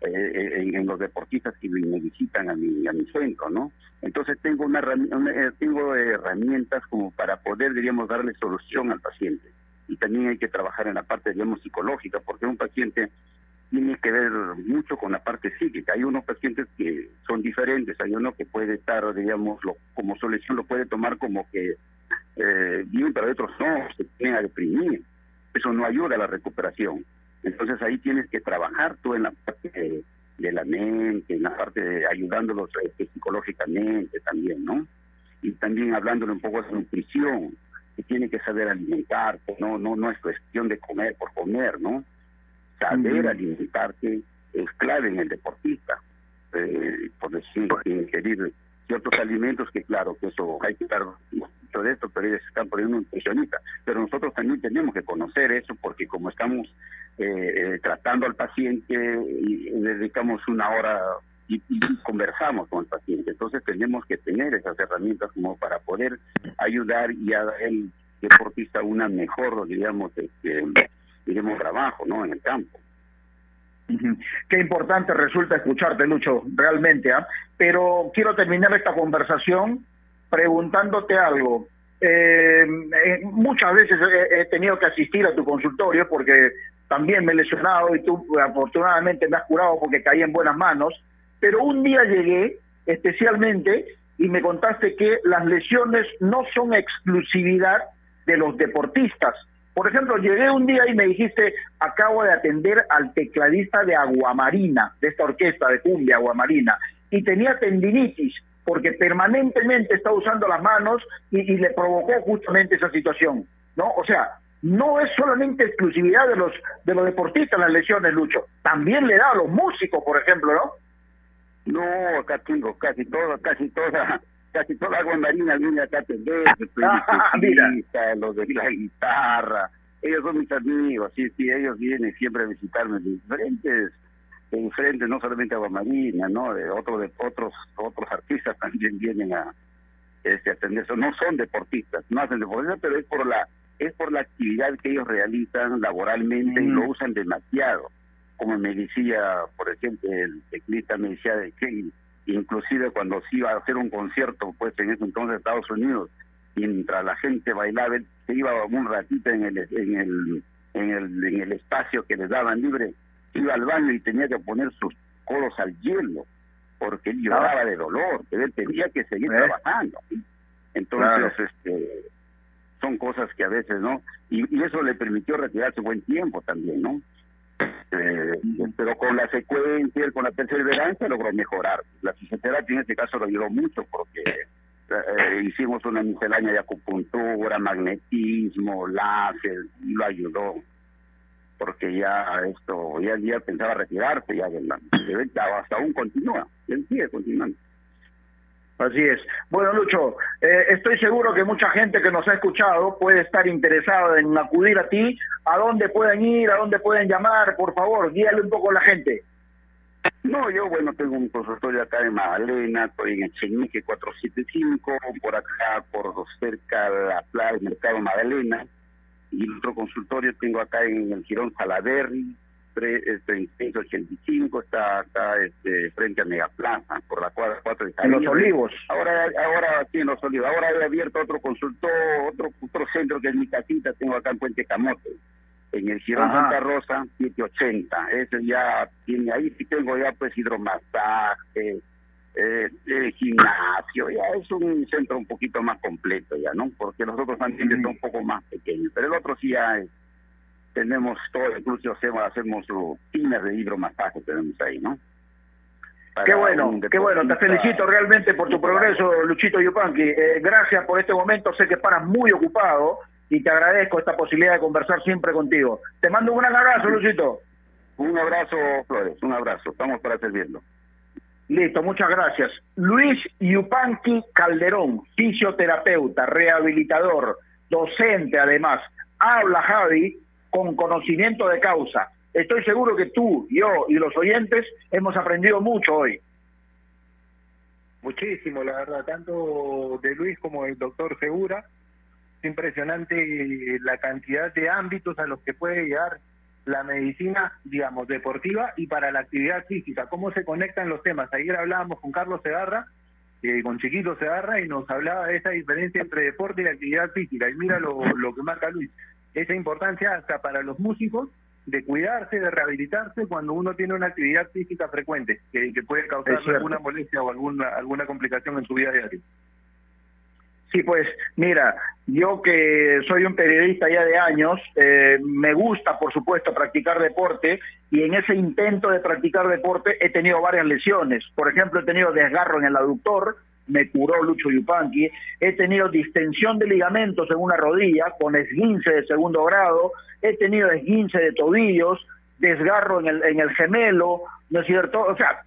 Speaker 8: eh, eh, en, en los deportistas que me visitan a mi, a mi centro, ¿no? Entonces tengo una, una- eh, tengo herramientas como para poder, diríamos, darle solución al paciente. Y también hay que trabajar en la parte, digamos, psicológica, porque un paciente tiene que ver mucho con la parte psíquica. Hay unos pacientes que son diferentes, hay uno que puede estar, digamos, lo- como solución lo puede tomar como que eh, bien, pero otros no, se tienen a deprimir. Eso no ayuda a la recuperación. Entonces ahí tienes que trabajar tú en la parte de, la mente, en la parte de ayudándolos eh, psicológicamente también, ¿no? Y también hablándole un poco de nutrición, que tiene que saber alimentarte, no, no, no es cuestión de comer por comer, ¿no? Saber alimentarte es clave en el deportista. Eh, por decir, ingerir ciertos alimentos que claro, que eso hay que estar mucho de esto, pero ellos están poniendo un nutricionista. Pero nosotros también tenemos que conocer eso porque como estamos eh, eh, tratando al paciente y dedicamos una hora y, y conversamos con el paciente. Entonces tenemos que tener esas herramientas como para poder ayudar y a el deportista una mejor, digamos, este, digamos, trabajo, ¿no? En el campo.
Speaker 5: Qué importante resulta escucharte, Lucho, realmente. ¿ah? Pero quiero terminar esta conversación preguntándote algo. Eh, eh, muchas veces he, he tenido que asistir a tu consultorio porque también me he lesionado y tú afortunadamente me has curado porque caí en buenas manos. Pero un día llegué especialmente y me contaste que las lesiones no son exclusividad de los deportistas. Por ejemplo, llegué un día y me dijiste, acabo de atender al tecladista de Aguamarina, de esta orquesta de cumbia Aguamarina, y tenía tendinitis porque permanentemente está usando las manos y, le provocó justamente esa situación, ¿no? O sea, no es solamente exclusividad de los de los deportistas las lesiones, Lucho, también le da a los músicos, por ejemplo, ¿no?
Speaker 8: No, acá casi toda, casi toda, casi toda agua marina viene acá a atender,
Speaker 5: Ah,
Speaker 8: los de la guitarra, ellos son mis amigos, sí, sí, ellos vienen siempre a visitarme de diferentes, de diferentes, no solamente agua marina, ¿no? De otros, de otros, otros artistas también vienen a este a atender. Eso, no son deportistas, no hacen deportistas, pero es por la, es por la actividad que ellos realizan laboralmente y lo usan demasiado. Como me decía, por ejemplo, el teclista me decía de que inclusive cuando se iba a hacer un concierto, pues en ese entonces en Estados Unidos, mientras la gente bailaba, él se iba un ratito en el en el en el, en el espacio que les daban libre, iba al baño y tenía que poner sus codos al hielo, porque él lloraba de dolor, pero él tenía que seguir
Speaker 5: ¿Eh?
Speaker 8: trabajando. Entonces, este son cosas que a veces, ¿no? Y, y eso le permitió retirarse buen tiempo también, ¿no? Eh, pero con la secuencia, con la perseverancia logró mejorar. La fisioterapia en este caso lo ayudó mucho porque eh, hicimos una miscelánea de acupuntura, magnetismo, láser, lo ayudó. Porque ya esto, ya, ya pensaba retirarse, ya de- hasta aún continúa, él sigue continuando.
Speaker 5: Así es. Bueno, Lucho, eh, estoy seguro que mucha gente que nos ha escuchado puede estar interesada en acudir a ti. ¿A dónde pueden ir? ¿A dónde pueden llamar? Por favor, guíale un poco a la gente.
Speaker 8: No, yo, bueno, tengo un consultorio acá en Magdalena, estoy en Echenique 475, por acá, por cerca de la plaza del Mercado Magdalena. Y otro consultorio tengo acá en el Girón Salaverri, 3585, eh, está, está este, frente a Megaplaza, por la cuadra 4 de
Speaker 5: En Los Olivos.
Speaker 8: Ahora, ahora sí, en Los Olivos. Ahora he abierto otro consultor, otro, otro centro que es mi casita, tengo acá en Puente Camote, en el Girón
Speaker 5: Ajá.
Speaker 8: Santa Rosa 780. Ese ya tiene, ahí sí tengo ya pues hidromasaje, eh, eh, gimnasio, ya es un centro un poquito más completo ya, ¿no? Porque los otros ambientes mm. son un poco más pequeños, pero el otro sí ya es tenemos todo, incluso hacemos, hacemos rutinas de hidromasaje tenemos ahí, ¿no?
Speaker 5: Qué bueno, qué bueno. Te felicito realmente por tu progreso, Luchito Yupanqui. Eh, gracias por este momento. Sé que paras muy ocupado y te agradezco esta posibilidad de conversar siempre contigo. Te mando un gran abrazo, Luchito.
Speaker 8: Un abrazo, Flores, un abrazo. Estamos para servirlo.
Speaker 5: Listo, muchas gracias. Luis Yupanqui Calderón, fisioterapeuta, rehabilitador, docente además. Habla Javi con conocimiento de causa. Estoy seguro que tú, yo y los oyentes hemos aprendido mucho hoy.
Speaker 6: Muchísimo, la verdad, tanto de Luis como del doctor Segura. Es impresionante la cantidad de ámbitos a los que puede llegar la medicina, digamos, deportiva y para la actividad física. ¿Cómo se conectan los temas? Ayer hablábamos con Carlos Segarra, eh, con Chiquito Segarra, y nos hablaba de esa diferencia entre deporte y actividad física. Y mira lo, lo que marca Luis. Esa importancia hasta para los músicos de cuidarse, de rehabilitarse cuando uno tiene una actividad física frecuente, que, que puede causar alguna molestia o alguna, alguna complicación en su vida diaria.
Speaker 5: Sí, pues mira, yo que soy un periodista ya de años, eh, me gusta, por supuesto, practicar deporte y en ese intento de practicar deporte he tenido varias lesiones. Por ejemplo, he tenido desgarro en el aductor, me curó Lucho Yupanqui, he tenido distensión de ligamentos en una rodilla con esguince de segundo grado, he tenido esguince de tobillos, desgarro en el, en el gemelo, ¿no es cierto? O sea,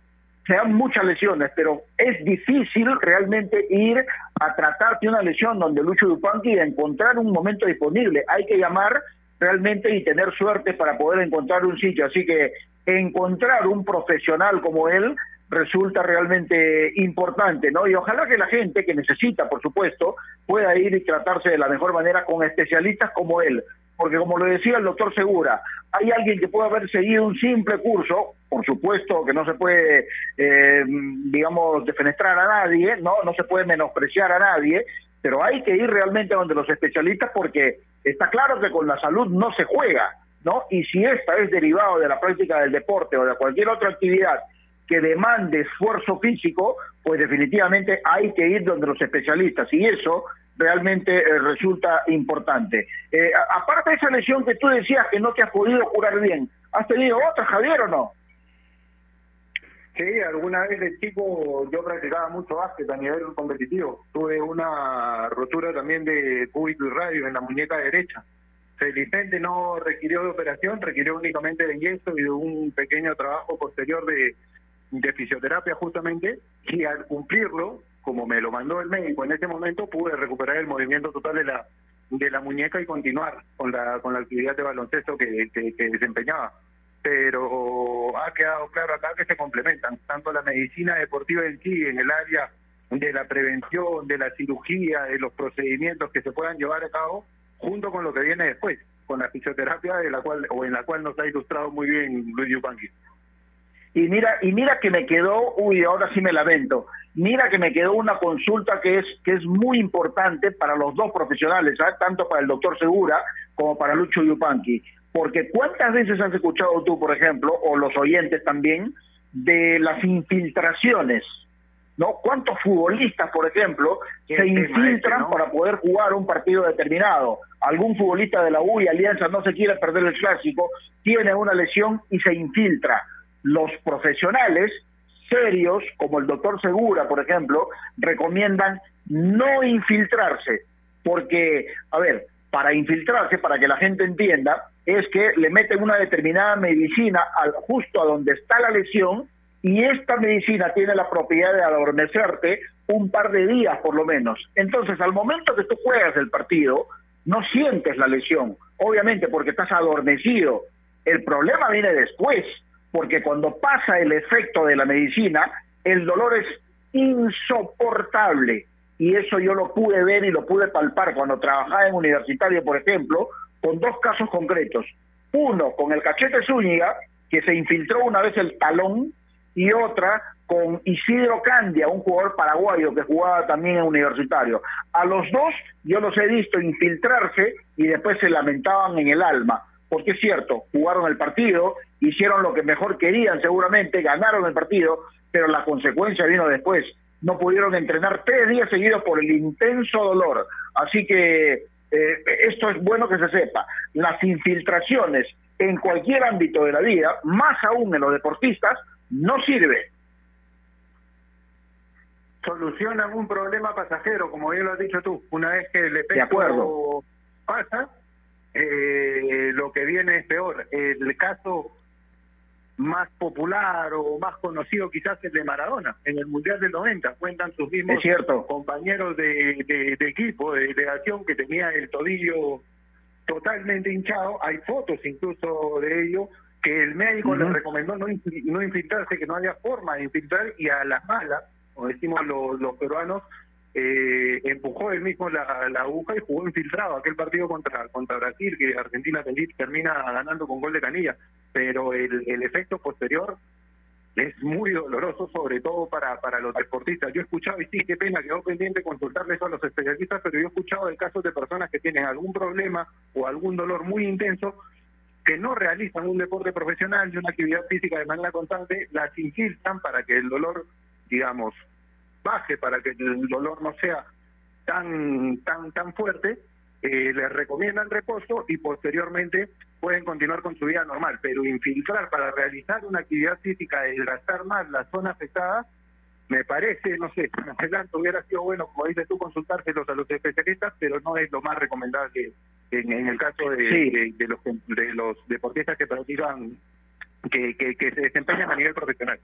Speaker 5: se dan muchas lesiones, pero es difícil realmente ir a tratarte una lesión donde Lucho Yupanqui y encontrar un momento disponible. Hay que llamar realmente y tener suerte para poder encontrar un sitio. Así que encontrar un profesional como él resulta realmente importante, ¿no? Y ojalá que la gente que necesita, por supuesto, pueda ir y tratarse de la mejor manera con especialistas como él. Porque como lo decía el doctor Segura, hay alguien que puede haber seguido un simple curso, por supuesto que no se puede, eh, digamos, defenestrar a nadie, no, no se puede menospreciar a nadie, pero hay que ir realmente donde los especialistas porque está claro que con la salud no se juega, ¿no? Y si esta es derivado de la práctica del deporte o de cualquier otra actividad que demande esfuerzo físico, pues definitivamente hay que ir donde los especialistas y eso realmente eh, resulta importante. Eh, aparte de esa lesión que tú decías que no te has podido curar bien, ¿has tenido otra, Javier, o no?
Speaker 6: Sí, alguna vez de chico yo practicaba mucho básquet a nivel competitivo. Tuve una rotura también de cúbito y radio en la muñeca derecha. Felizmente no requirió de operación, requirió únicamente de yeso y de un pequeño trabajo posterior de, de fisioterapia justamente. Y al cumplirlo, como me lo mandó el médico en ese momento, pude recuperar el movimiento total de la de la muñeca y continuar con la con la actividad de baloncesto que, que, desempeñaba pero ha quedado claro acá que se complementan, tanto la medicina deportiva en sí, en el área de la prevención, de la cirugía, de los procedimientos que se puedan llevar a cabo, junto con lo que viene después, con la fisioterapia de la cual o en la cual nos ha ilustrado muy bien Luis Yupanqui.
Speaker 5: Y mira, y mira que me quedó, uy, ahora sí me lamento. Mira que me quedó una consulta que es que es muy importante para los dos profesionales, ¿sabes? tanto para el doctor Segura como para Lucho Yupanqui. Porque cuántas veces has escuchado tú, por ejemplo, o los oyentes también, de las infiltraciones, ¿no? ¿Cuántos futbolistas, por ejemplo, se infiltran para poder jugar un partido determinado? Algún futbolista de la U y Alianza no se quiere perder el clásico, tiene una lesión y se infiltra. Los profesionales serios, como el doctor Segura, por ejemplo, recomiendan no infiltrarse, porque, a ver, para infiltrarse, para que la gente entienda, es que le meten una determinada medicina al, justo a donde está la lesión y esta medicina tiene la propiedad de adormecerte un par de días por lo menos. Entonces, al momento que tú juegas el partido, no sientes la lesión, obviamente porque estás adormecido. El problema viene después, porque cuando pasa el efecto de la medicina, el dolor es insoportable. Y eso yo lo pude ver y lo pude palpar cuando trabajaba en universitario, por ejemplo, con dos casos concretos. Uno con el cachete Zúñiga, que se infiltró una vez el talón, y otra con Isidro Candia, un jugador paraguayo que jugaba también en universitario. A los dos yo los he visto infiltrarse y después se lamentaban en el alma, porque es cierto, jugaron el partido hicieron lo que mejor querían seguramente, ganaron el partido, pero la consecuencia vino después. No pudieron entrenar tres días seguidos por el intenso dolor. Así que eh, esto es bueno que se sepa. Las infiltraciones en cualquier ámbito de la vida, más aún en los deportistas, no sirve.
Speaker 6: Solucionan un problema pasajero, como bien lo has dicho tú. Una vez que el efecto
Speaker 5: acuerdo.
Speaker 6: pasa, eh, lo que viene es peor. El caso más popular o más conocido quizás el de Maradona, en el Mundial del 90. Cuentan sus mismos
Speaker 5: Es cierto.
Speaker 6: compañeros de, de- de equipo, de delegación, que tenía el tobillo totalmente hinchado. Hay fotos incluso de ello que el médico le
Speaker 5: Ujú.
Speaker 6: recomendó no, no infiltrarse, que no había forma de infiltrar y a las malas, como decimos los, los peruanos, eh, empujó él mismo la, la aguja y jugó infiltrado aquel partido contra contra Brasil, que Argentina termina ganando con gol de canilla. Pero el, el efecto posterior es muy doloroso, sobre todo para, para los deportistas. Yo he escuchado, y sí, qué pena, quedó pendiente consultarle eso a los especialistas, pero yo he escuchado de casos de personas que tienen algún problema o algún dolor muy intenso que no realizan un deporte profesional y una actividad física de manera constante, las infiltran para que el dolor, digamos, baje, para que el dolor no sea tan tan tan fuerte, eh, les recomiendan reposo y posteriormente pueden continuar con su vida normal, pero infiltrar para realizar una actividad física desgastar más la zona afectada, me parece, no sé, adelante hubiera sido bueno, como dices tú, consultárselos a los especialistas, pero no es lo más recomendable en, en el caso de,
Speaker 5: Sí.
Speaker 6: de, de los, de los deportistas que practican, que, que, que se desempeñan a nivel profesional.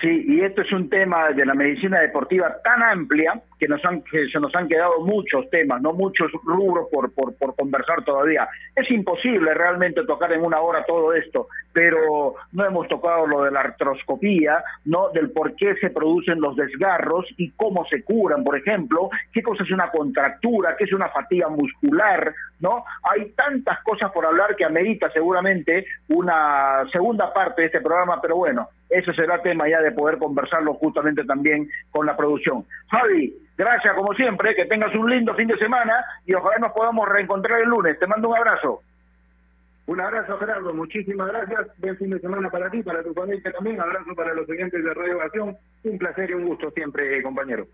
Speaker 5: Sí, y esto es un tema de la medicina deportiva tan amplia que nos han que se nos han quedado muchos temas, no muchos rubros por, por, por conversar todavía. Es imposible realmente tocar en una hora todo esto, pero no hemos tocado lo de la artroscopía, no del por qué se producen los desgarros y cómo se curan, por ejemplo, qué cosa es una contractura, qué es una fatiga muscular, ¿no? Hay tantas cosas por hablar que amerita seguramente una segunda parte de este programa, pero bueno, ese será tema ya de poder conversarlo justamente también con la producción. Javi, gracias como siempre, que tengas un lindo fin de semana y ojalá nos podamos reencontrar el lunes. Te mando un abrazo.
Speaker 6: Un abrazo, Gerardo. Muchísimas gracias. Buen fin de semana para ti, para tu familia también. Abrazo para los oyentes de Radio Ovación. Un placer y un gusto siempre, compañero.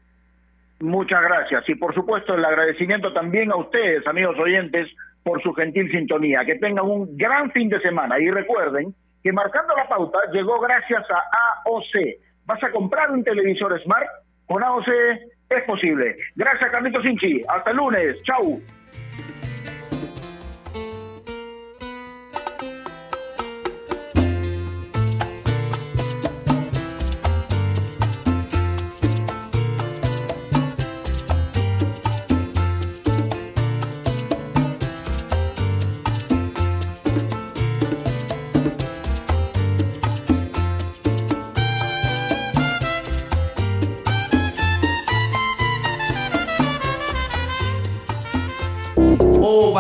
Speaker 5: Muchas gracias. Y por supuesto el agradecimiento también a ustedes, amigos oyentes, por su gentil sintonía. Que tengan un gran fin de semana. Y recuerden que marcando la pauta llegó gracias a AOC. ¿Vas a comprar un televisor Smart? Con AOC es posible. Gracias, Carlitos Sinchi. Hasta el lunes. Chau.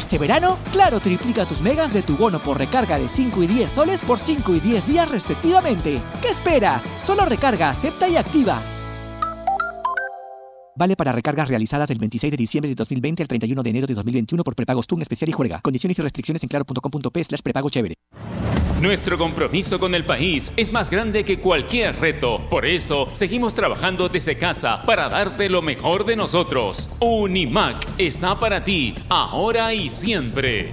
Speaker 9: Este verano, Claro triplica tus megas de tu bono por recarga de 5 y 10 soles por 5 y 10 días respectivamente. ¿Qué esperas? Solo recarga, acepta y activa. Vale para recargas realizadas del 26 de diciembre de 2020 al 31 de enero de 2021 por prepagos TUN especial y juega. Condiciones y restricciones en claro.com.p slash prepago chévere.
Speaker 4: Nuestro compromiso con el país es más grande que cualquier reto. Por eso, seguimos trabajando desde casa para darte lo mejor de nosotros. Unimac está para ti, ahora y siempre.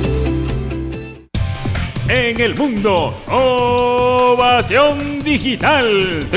Speaker 4: En el mundo, ovación digital